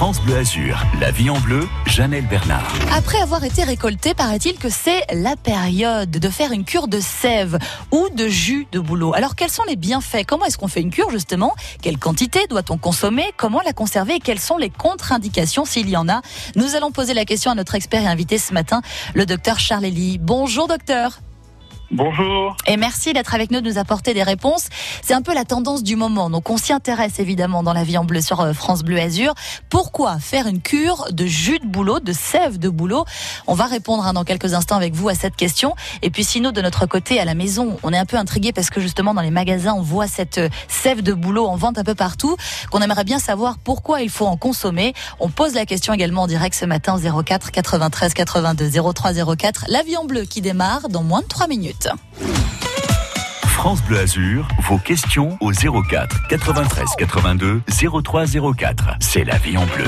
France Bleu Azur, la vie en bleu, Janelle Bernard. Après avoir été récolté, paraît-il que c'est la période de faire une cure de sève ou de jus de bouleau. Alors quels sont les bienfaits? Comment est-ce qu'on fait une cure justement? Quelle quantité doit-on consommer? Comment la conserver? Et quelles sont les contre-indications s'il y en a? Nous allons poser la question à notre expert et invité ce matin, le docteur Charles. Bonjour docteur. Bonjour. Et merci d'être avec nous, de nous apporter des réponses. C'est un peu la tendance du moment. Donc on s'y intéresse évidemment dans la vie en bleu sur euh, France Bleu Azur. Pourquoi faire une cure de jus de bouleau, de sève de bouleau? On va répondre hein, dans quelques instants avec vous à cette question. Et puis sinon de notre côté à la maison, on est un peu intrigué parce que justement dans les magasins on voit cette euh, sève de bouleau en vente un peu partout. Qu'on aimerait bien savoir pourquoi il faut en consommer. On pose la question également en direct ce matin 04 93 82 03 04. La vie en bleu qui démarre dans moins de 3 minutes. France Bleu Azur, vos questions au 04 93 82 03 04. C'est la vie en bleu.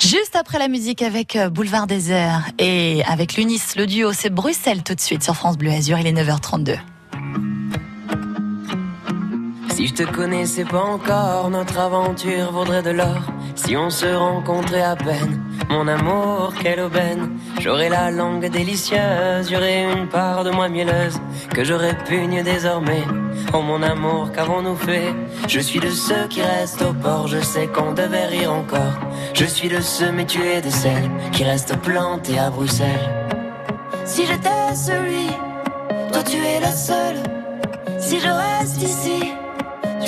Juste après la musique avec euh, Boulevard des Airs et avec l'Unis, le duo, c'est Bruxelles tout de suite sur France Bleu Azur, il est 9h32. Si je te connaissais pas encore, notre aventure vaudrait de l'or. Si on se rencontrait à peine, mon amour, quelle aubaine. J'aurais la langue délicieuse, j'aurais une part de moi mielleuse que je répugne désormais. Oh mon amour, qu'avons-nous fait? Je suis de ceux qui restent au port, je sais qu'on devait rire encore. Je suis de ceux, mais tu es de celles qui restent plantées à Bruxelles. Si j'étais celui, toi tu es la seule. Si je reste ici,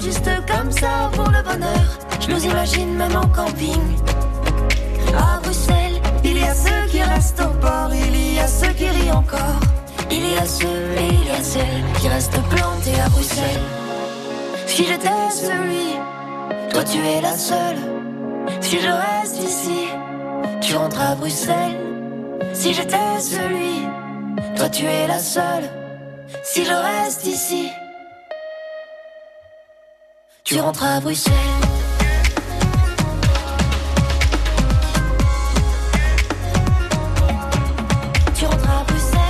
Juste comme ça pour le bonheur. Je nous imagine même en camping. À Bruxelles, il y a ceux qui restent au port, il y a ceux qui rient encore. Il y a ceux et il y a celles qui restent plantés à Bruxelles. Si j'étais celui, toi tu es la seule. Si je reste ici, tu rentres à Bruxelles. Si j'étais celui, toi tu es la seule. Si je reste ici, tu rentres à Bruxelles. Tu rentres à Bruxelles.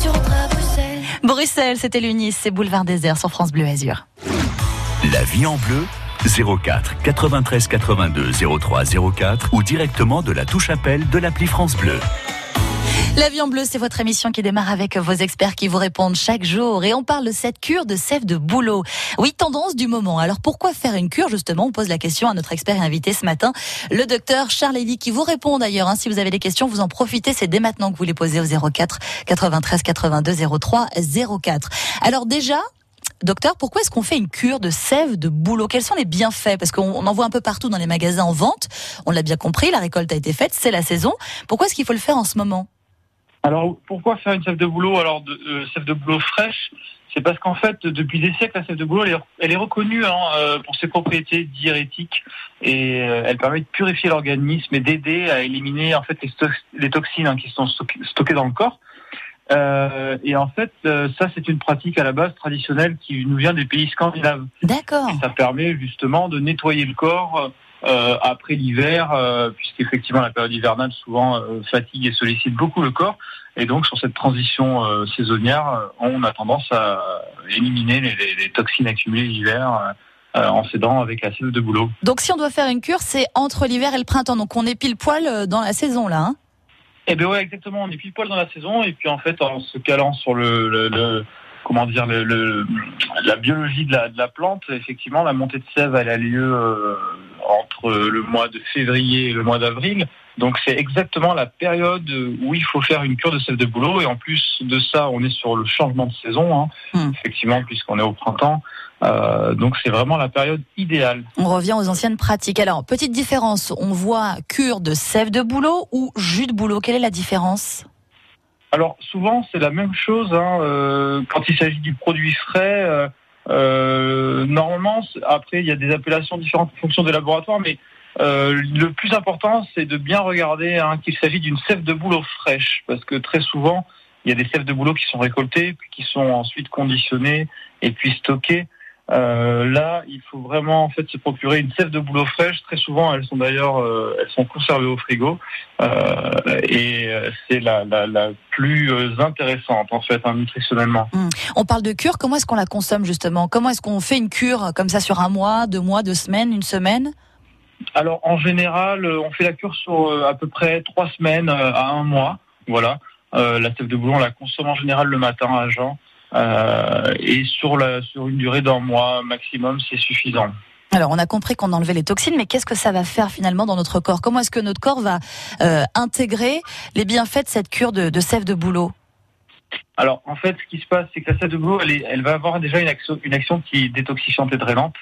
Tu rentres à Bruxelles. Bruxelles, c'était l'Unis, c'est Boulevard des Airs sur France Bleu Azur. La vie en bleu 04 93 82 03 04 ou directement de la touche appel de l'appli France Bleu. La bleu, c'est votre émission qui démarre avec vos experts qui vous répondent chaque jour. Et on parle de cette cure de sève de bouleau. Oui, tendance du moment. Alors pourquoi faire une cure Justement, on pose la question à notre expert invité ce matin, le docteur Charles Elie, qui vous répond d'ailleurs. hein. si vous avez des questions, vous en profitez. C'est dès maintenant que vous les posez au 04 93 82 03 04. Alors déjà, Docteur, pourquoi est-ce qu'on fait une cure de sève de bouleau Quels sont les bienfaits? Parce qu'on on en voit un peu partout dans les magasins en vente. On l'a bien compris, la récolte a été faite, c'est la saison. Pourquoi est-ce qu'il faut le faire en ce moment? Alors pourquoi faire une sève de boulot Alors de, euh, sève de boulot fraîche, c'est parce qu'en fait depuis des siècles la sève de boulot elle est, elle est reconnue hein, euh, pour ses propriétés diurétiques et euh, elle permet de purifier l'organisme et d'aider à éliminer en fait les, les toxines hein, qui sont stock- stockées dans le corps. Euh, et en fait, euh, ça, c'est une pratique à la base traditionnelle qui nous vient des pays scandinaves. D'accord. Ça permet justement de nettoyer le corps euh, après l'hiver, euh, puisqu'effectivement la période hivernale souvent euh, fatigue et sollicite beaucoup le corps. Et donc sur cette transition euh, saisonnière, on a tendance à éliminer les, les- les toxines accumulées l'hiver euh, en s'aidant avec la de boulot. Donc si on doit faire une cure, c'est entre l'hiver et le printemps. Donc on est pile poil euh, dans la saison là. hein? Eh bien ouais, exactement. On est pile poil dans la saison et puis en fait en se calant sur le, le- le- comment dire le, le- la biologie de la, de la plante, effectivement la montée de sève elle a lieu euh, entre le mois de février et le mois d'avril. Donc c'est exactement la période où il faut faire une cure de sève de bouleau et en plus de ça on est sur le changement de saison, hein, Hmm. effectivement puisqu'on est au printemps. Euh, donc c'est vraiment la période idéale. On revient aux anciennes pratiques. Alors petite différence, on voit cure de sève de bouleau ou jus de bouleau. Quelle est la différence? Alors souvent c'est la même chose hein, euh, quand il s'agit du produit frais. euh, euh, normalement, après il y a des appellations différentes en fonction des laboratoires, mais le plus important c'est de bien regarder hein, qu'il s'agit d'une sève de bouleau fraîche, parce que très souvent il y a des sèves de bouleau qui sont récoltées, puis qui sont ensuite conditionnées et puis stockées. Euh, là, il faut vraiment en fait se procurer une sève de bouleau fraîche. Très souvent, elles sont d'ailleurs, euh, elles sont conservées au frigo. Euh, et c'est la, la, la plus intéressante en fait hein, nutritionnellement. On parle de cure, comment est-ce qu'on la consomme justement? Comment est-ce qu'on fait une cure comme ça sur un mois, deux mois, deux semaines, une semaine? Alors en général, on fait la cure sur à peu près trois semaines à un mois. Voilà. La sève de boulot, on la consomme en général le matin à jeun. Euh, et sur la sur une durée d'un mois maximum, c'est suffisant. Alors on a compris qu'on enlevait les toxines, mais qu'est-ce que ça va faire finalement dans notre corps? Comment est-ce que notre corps va euh, intégrer les bienfaits de cette cure de, de sève de bouleau? Alors en fait, ce qui se passe, c'est que la sève de boulot, elle, est- elle va avoir déjà une action, une action qui est détoxifiante et drainante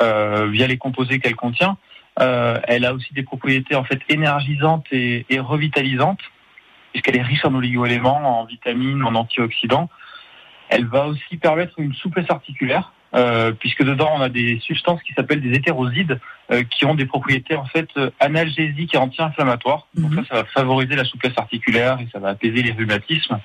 euh, via les composés qu'elle contient. Euh, elle a aussi des propriétés en fait énergisantes et, et revitalisantes, puisqu'elle est riche en oligo-éléments, en vitamines, en antioxydants. Elle va aussi permettre une souplesse articulaire, euh, puisque dedans on a des substances qui s'appellent des hétérosides, euh, qui ont des propriétés en fait euh, analgésiques et anti-inflammatoires. Donc Mhm. ça, ça va favoriser la souplesse articulaire et ça va apaiser les rhumatismes.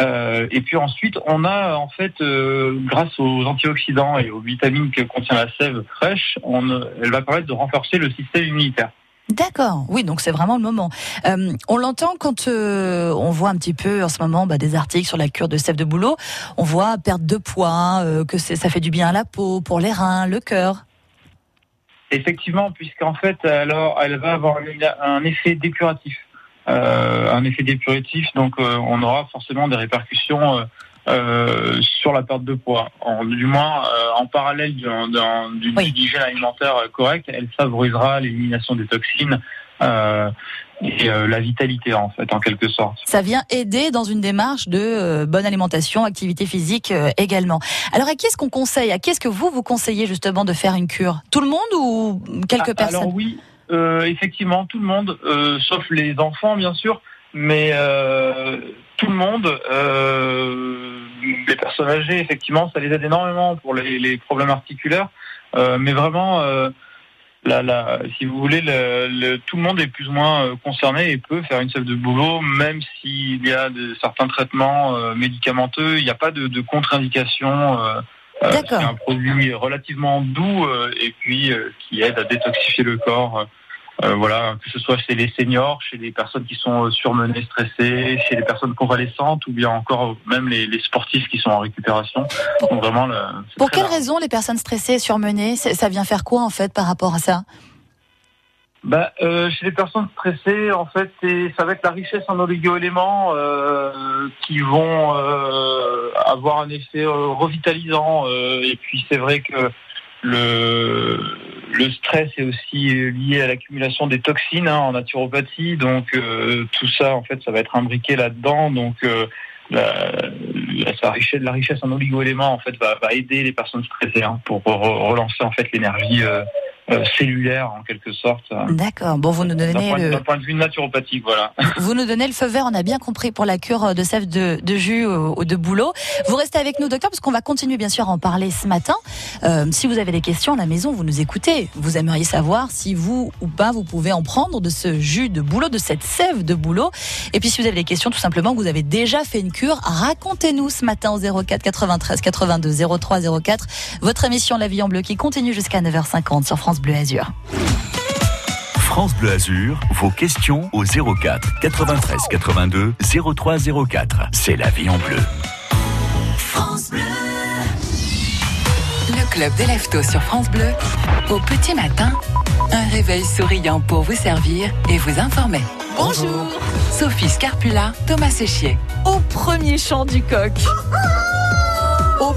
Euh, et puis ensuite, on a en fait, euh, grâce aux antioxydants et aux vitamines que contient la sève fraîche, on, elle va permettre de renforcer le système immunitaire. D'accord, oui, donc c'est vraiment le moment. Euh, on l'entend quand euh, on voit un petit peu en ce moment bah, des articles sur la cure de sève de bouleau. On voit perte de poids, euh, que ça fait du bien à la peau, pour les reins, le cœur. Effectivement, puisqu'en fait, alors, elle va avoir un, effet dépuratif. Euh, un effet dépuratif, donc on aura forcément des répercussions euh, euh, sur la perte de poids. En, du moins, euh, en parallèle d'un- d'un- d'une Oui. hygiène alimentaire correcte, elle favorisera l'élimination des toxines euh, et euh, la vitalité, en fait, en quelque sorte. Ça vient aider dans une démarche de euh, bonne alimentation, activité physique euh, également. Alors à qui est-ce qu'on conseille À qui est-ce que vous vous conseillez justement de faire une cure? Tout le monde ou quelques Ah, personnes? Alors oui, euh, effectivement, tout le monde, euh, sauf les enfants bien sûr, mais euh, tout le monde, euh, les personnes âgées, effectivement, ça les aide énormément pour les, les problèmes articulaires, Euh, mais vraiment, euh, la, la, si vous voulez, le, le- tout le monde est plus ou moins concerné et peut faire une sève de boulot, même s'il y a de, certains traitements médicamenteux, il n'y a pas de, de contre-indication. D'accord. c'est un produit relativement doux et puis qui aide à détoxifier le corps. Euh, voilà, que ce soit chez les seniors, chez les personnes qui sont euh, surmenées, stressées, chez les personnes convalescentes ou bien encore euh, même les, les sportifs qui sont en récupération. Donc vraiment, le- Pour quelles raisons les personnes stressées, surmenées, c'est- ça vient faire quoi en fait par rapport à ça? Bah, euh, chez les personnes stressées, en fait, ça va être la richesse en oligo-éléments euh, qui vont euh, avoir un effet revitalisant. et puis, c'est vrai que le, le stress est aussi lié à l'accumulation des toxines hein, en naturopathie. Donc, euh, tout ça, en fait, ça va être imbriqué là-dedans. Donc, euh, la, la, richesse, la richesse en oligo-éléments, en fait, va, va aider les personnes stressées hein, pour re- relancer en fait l'énergie. Euh, cellulaire en quelque sorte. D'accord. Bon, vous nous donnez D'un le, point, point de vue naturopathique, voilà. vous nous donnez le feu vert. On a bien compris pour la cure de sève de, de jus ou de boulot. Vous restez avec nous, docteur, parce qu'on va continuer bien sûr à en parler ce matin. Euh, si vous avez des questions à la maison, vous nous écoutez. Vous aimeriez savoir si vous ou pas vous pouvez en prendre de ce jus de boulot, de cette sève de boulot. Et puis si vous avez des questions, tout simplement, que vous avez déjà fait une cure, racontez-nous ce matin au 04 93 82 03 04 votre émission La Vie en Bleu qui continue jusqu'à 9h50 sur France Bleu Azur. France Bleu Azur, vos questions au 04 93 82 03 04. C'est la vie en bleu. Le club des lève sur France Bleu. Au petit matin, un réveil souriant pour vous servir et vous informer. Bonjour Sophie Scarpula, Thomas Séchier. Au premier chant du coq.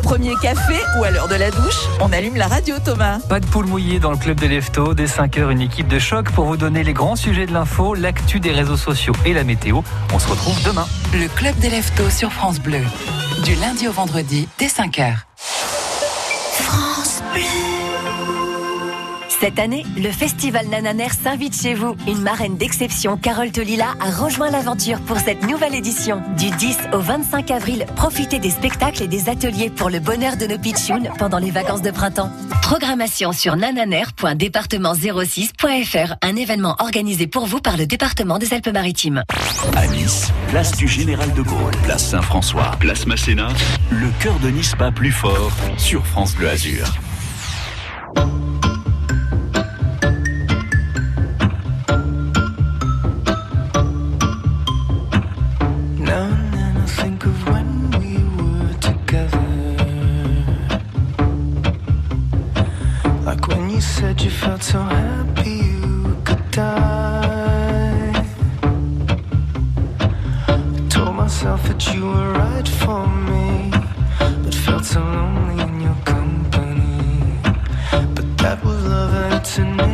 Premier café ou à l'heure de la douche, on allume la radio Thomas. Pas de poule mouillée dans le club des leftos. Dès 5h, une équipe de choc pour vous donner les grands sujets de l'info, l'actu des réseaux sociaux et la météo. On se retrouve demain. Le club des lève sur France Bleu. Du lundi au vendredi, dès 5h. Cette année, le festival Nananer s'invite chez vous. Une marraine d'exception, Carole Tolila, a rejoint l'aventure pour cette nouvelle édition. Du 10 au 25 avril, profitez des spectacles et des ateliers pour le bonheur de nos pitchouns pendant les vacances de printemps. Programmation sur nananer.département06.fr, un événement organisé pour vous par le département des Alpes-Maritimes. À Nice, place du Général de Gaulle, place Saint-François, place Masséna, le cœur de Nice bat plus fort sur France Bleu Azur. You said you felt so happy you could die. I told myself that you were right for me, but felt so lonely in your company. But that was love and to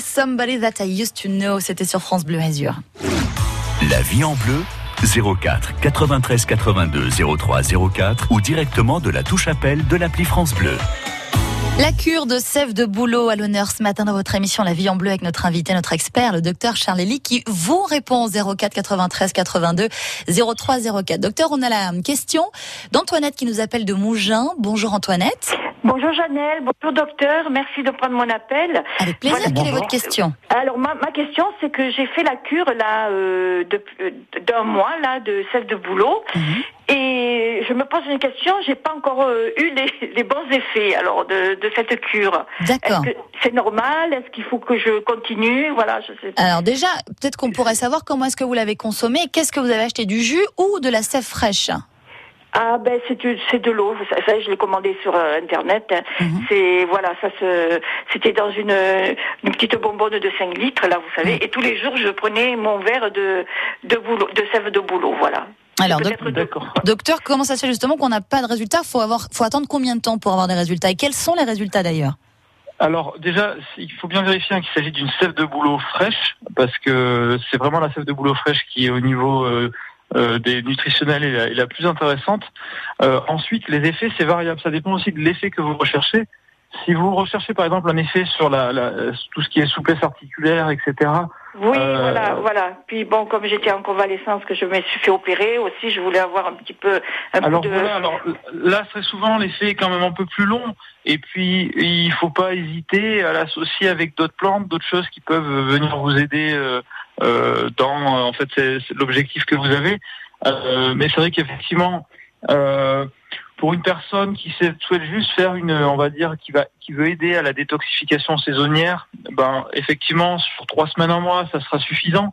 Somebody That I Used to Know, c'était sur France Bleu Azur. La vie en bleu, 04 93 82 03 04 ou directement de la touche appel de l'appli France Bleu. La cure de sève de boulot à l'honneur ce matin dans votre émission La vie en bleu avec notre invité, notre expert, le docteur Charles Elie, qui vous répond au 04 93 82 03 04. Docteur, on a la question d'Antoinette qui nous appelle de Mougins. Bonjour Antoinette. Bonjour Janelle, bonjour docteur, merci de prendre mon appel. Avec plaisir, Voilà. quelle est votre question Alors ma, ma question c'est que j'ai fait la cure là euh, de- euh, d'un mois là de sève de boulot Mhm. et je me pose une question, j'ai pas encore euh, eu les, les bons effets alors de, de cette cure. D'accord. C'est normal? Est-ce qu'il faut que je continue? Voilà, je sais. Alors déjà, peut-être qu'on pourrait savoir comment est-ce que vous l'avez consommé. Qu'est-ce que vous avez acheté Du jus ou de la sève fraîche? Ah ben c'est du- c'est de l'eau, ça, ça, je l'ai commandé sur euh, internet. Mhm. C'est voilà, ça se c'était dans une, une petite bonbonne de 5 litres là, vous savez, et tous les jours je prenais mon verre de de boulot, de sève de boulot, voilà. Alors, doc- docteur, comment ça se fait justement qu'on n'a pas de résultats? Faut avoir, faut attendre combien de temps pour avoir des résultats? Et quels sont les résultats d'ailleurs? Alors déjà, il faut bien vérifier hein, qu'il s'agit d'une sève de boulot fraîche, parce que c'est vraiment la sève de boulot fraîche qui est au niveau euh, euh, des nutritionnels est la, est la plus intéressante. Euh, ensuite, les effets, c'est variable. Ça dépend aussi de l'effet que vous recherchez. Si vous recherchez par exemple un effet sur la, la- tout ce qui est souplesse articulaire, etc. Oui, Euh, voilà, voilà. Puis bon, comme j'étais en convalescence, que je me suis fait opérer aussi, je voulais avoir un petit peu un Alors peu de voilà, alors là très souvent l'effet est quand même un peu plus long et puis il faut pas hésiter à l'associer avec d'autres plantes, d'autres choses qui peuvent venir vous aider euh, euh, dans euh, en fait c'est l'objectif que vous avez. Euh, mais c'est vrai qu'effectivement euh, pour une personne qui souhaite juste faire une, on va dire, qui va, qui veut aider à la détoxification saisonnière, ben effectivement sur trois semaines, un mois, ça sera suffisant.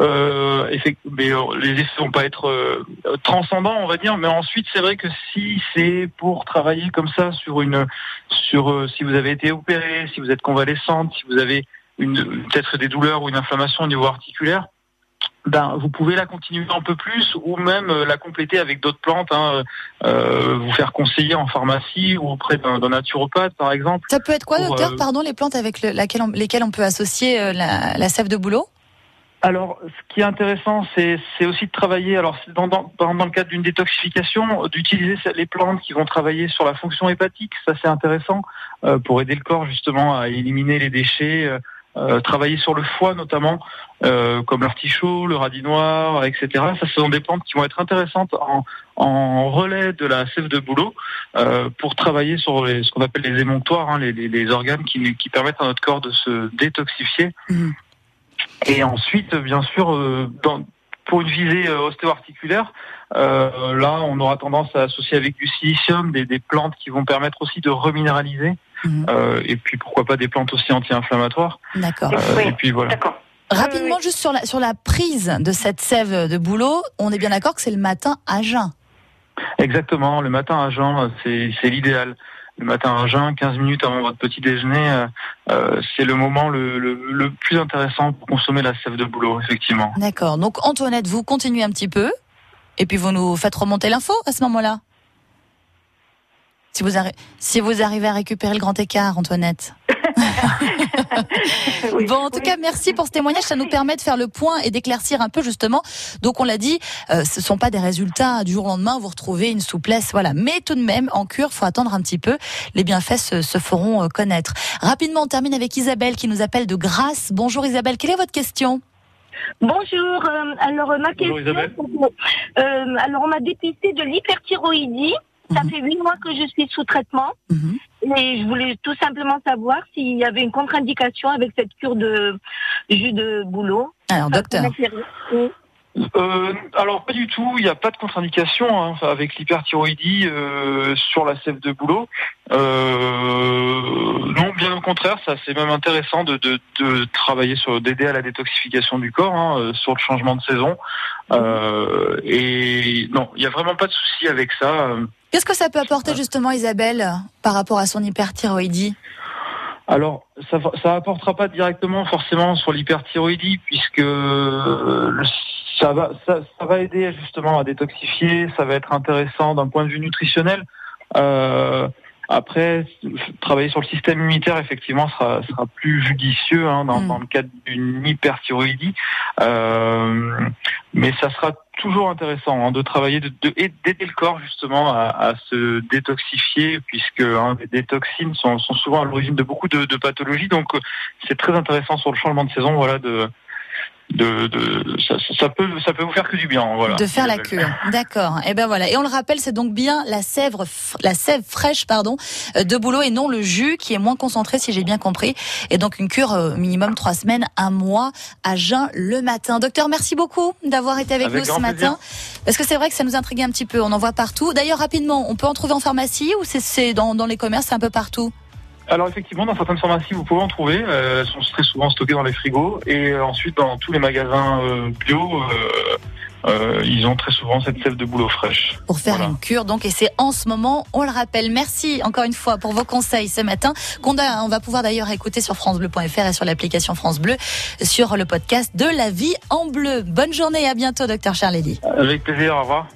Euh, mais euh, les effets vont pas être euh, transcendants, on va dire. Mais ensuite, c'est vrai que si c'est pour travailler comme ça sur une, sur euh, si vous avez été opéré, si vous êtes convalescente, si vous avez peut-être des douleurs ou une inflammation au niveau articulaire, ben vous pouvez la continuer un peu plus ou même euh, la compléter avec d'autres plantes, hein, euh, vous faire conseiller en pharmacie ou auprès d'un naturopathe par exemple. Ça peut être quoi, Pour, docteur euh, Pardon, les plantes avec le- laquelle on- lesquelles on peut associer euh, la, la sève de boulot Alors, ce qui est intéressant, c'est aussi de travailler, alors dans, dans, dans dans le cadre d'une détoxification, euh, d'utiliser les plantes qui vont travailler sur la fonction hépatique, ça c'est intéressant, euh, pour aider le corps justement à éliminer les déchets, euh, travailler sur le foie notamment, euh, comme l'artichaut, le radis noir, etc. Ça, ce sont des plantes qui vont être intéressantes en, en relais de la sève de bouleau euh, pour travailler sur les- ce qu'on appelle les émonctoires, hein, les, les- les organes qui, qui permettent à notre corps de se détoxifier. Mhm. Et ensuite, bien sûr, euh, dans- pour une visée euh, ostéo-articulaire, euh, là, on aura tendance à associer avec du silicium des, des plantes qui vont permettre aussi de reminéraliser. Mhm. Euh, et puis, pourquoi pas des plantes aussi anti-inflammatoires. D'accord. Euh, Oui, et puis voilà. D'accord. Rapidement, juste sur la, sur la prise de cette sève de boulot, on est bien d'accord que c'est le matin à jeun. Exactement, le matin à jeun, c'est c'est l'idéal. Le matin à jeun, 15 minutes avant votre petit déjeuner, euh, euh, c'est le moment le, le, le plus intéressant pour consommer la sève de boulot, effectivement. D'accord. Donc Antoinette, vous continuez un petit peu, et puis vous nous faites remonter l'info à ce moment-là. Si vous, si vous arrivez à récupérer le grand écart, Antoinette. Oui. Bon, en tout Oui. cas, merci pour ce témoignage. Ça nous permet de faire le point et d'éclaircir un peu justement. Donc, on l'a dit, euh, ce sont pas des résultats du jour au lendemain. Vous retrouvez une souplesse, voilà. Mais tout de même, en cure, faut attendre un petit peu. Les bienfaits se, se feront euh, connaître. Rapidement, on termine avec Isabelle qui nous appelle de Grasse. Bonjour Isabelle, quelle est votre question? Bonjour. euh, alors ma Bonjour, question, euh, alors on m'a dépisté de l'hyperthyroïdie. Ça fait huit mois que je suis sous traitement Mhm. et je voulais tout simplement savoir s'il y avait une contre-indication avec cette cure de jus de boulot. Alors, docteur. Euh, alors pas du tout, il n'y a pas de contre-indication hein, avec l'hyperthyroïdie euh, sur la sève de boulot. Euh, non, bien au contraire, ça c'est même intéressant de, de, de travailler sur d'aider à la détoxification du corps hein, euh, sur le changement de saison. Euh, et non, il n'y a vraiment pas de souci avec ça. Qu'est-ce que ça peut apporter justement Isabelle par rapport à son hyperthyroïdie? Alors, ça ça apportera pas directement forcément sur l'hyperthyroïdie puisque euh, le- ça va ça, ça va aider justement à détoxifier, ça va être intéressant d'un point de vue nutritionnel. Euh, Après, travailler sur le système immunitaire, effectivement, sera, sera plus judicieux hein, dans, Mm. dans le cadre d'une hyperthyroïdie. Euh, mais ça sera toujours intéressant hein, de travailler, de, d'aider le corps justement à, à se détoxifier, puisque hein, les toxines sont, sont souvent à l'origine de beaucoup de, de pathologies. Donc, euh, c'est très intéressant sur le changement de saison, voilà, de, de, de ça, ça peut, ça peut vous faire que du bien, voilà. De faire la cure, d'accord. Et ben voilà. Et on le rappelle, c'est donc bien la sève, la sève fraîche, pardon, euh, de bouleau et non le jus qui est moins concentré, si j'ai bien compris. Et donc une cure euh, minimum trois semaines, un mois à jeun le matin. Docteur, merci beaucoup d'avoir été avec, Avec nous ce matin. plaisir. Parce que c'est vrai que ça nous intriguait un petit peu. On en voit partout. D'ailleurs, rapidement, on peut en trouver en pharmacie ou c'est- c'est dans, dans les commerces, c'est un peu partout? Alors effectivement, dans certaines pharmacies, vous pouvez en trouver. Euh, elles sont très souvent stockées dans les frigos. Et euh, ensuite, dans tous les magasins euh, bio, euh, euh, ils ont très souvent cette sève de bouleau fraîche. pour faire Voilà. une cure. Donc, et c'est en ce moment, on le rappelle. Merci encore une fois pour vos conseils ce matin. Qu'on on va pouvoir d'ailleurs écouter sur francebleu.fr et sur l'application France Bleu sur le podcast de la vie en bleu. Bonne journée et à bientôt, docteur Charledy. Avec plaisir, au revoir.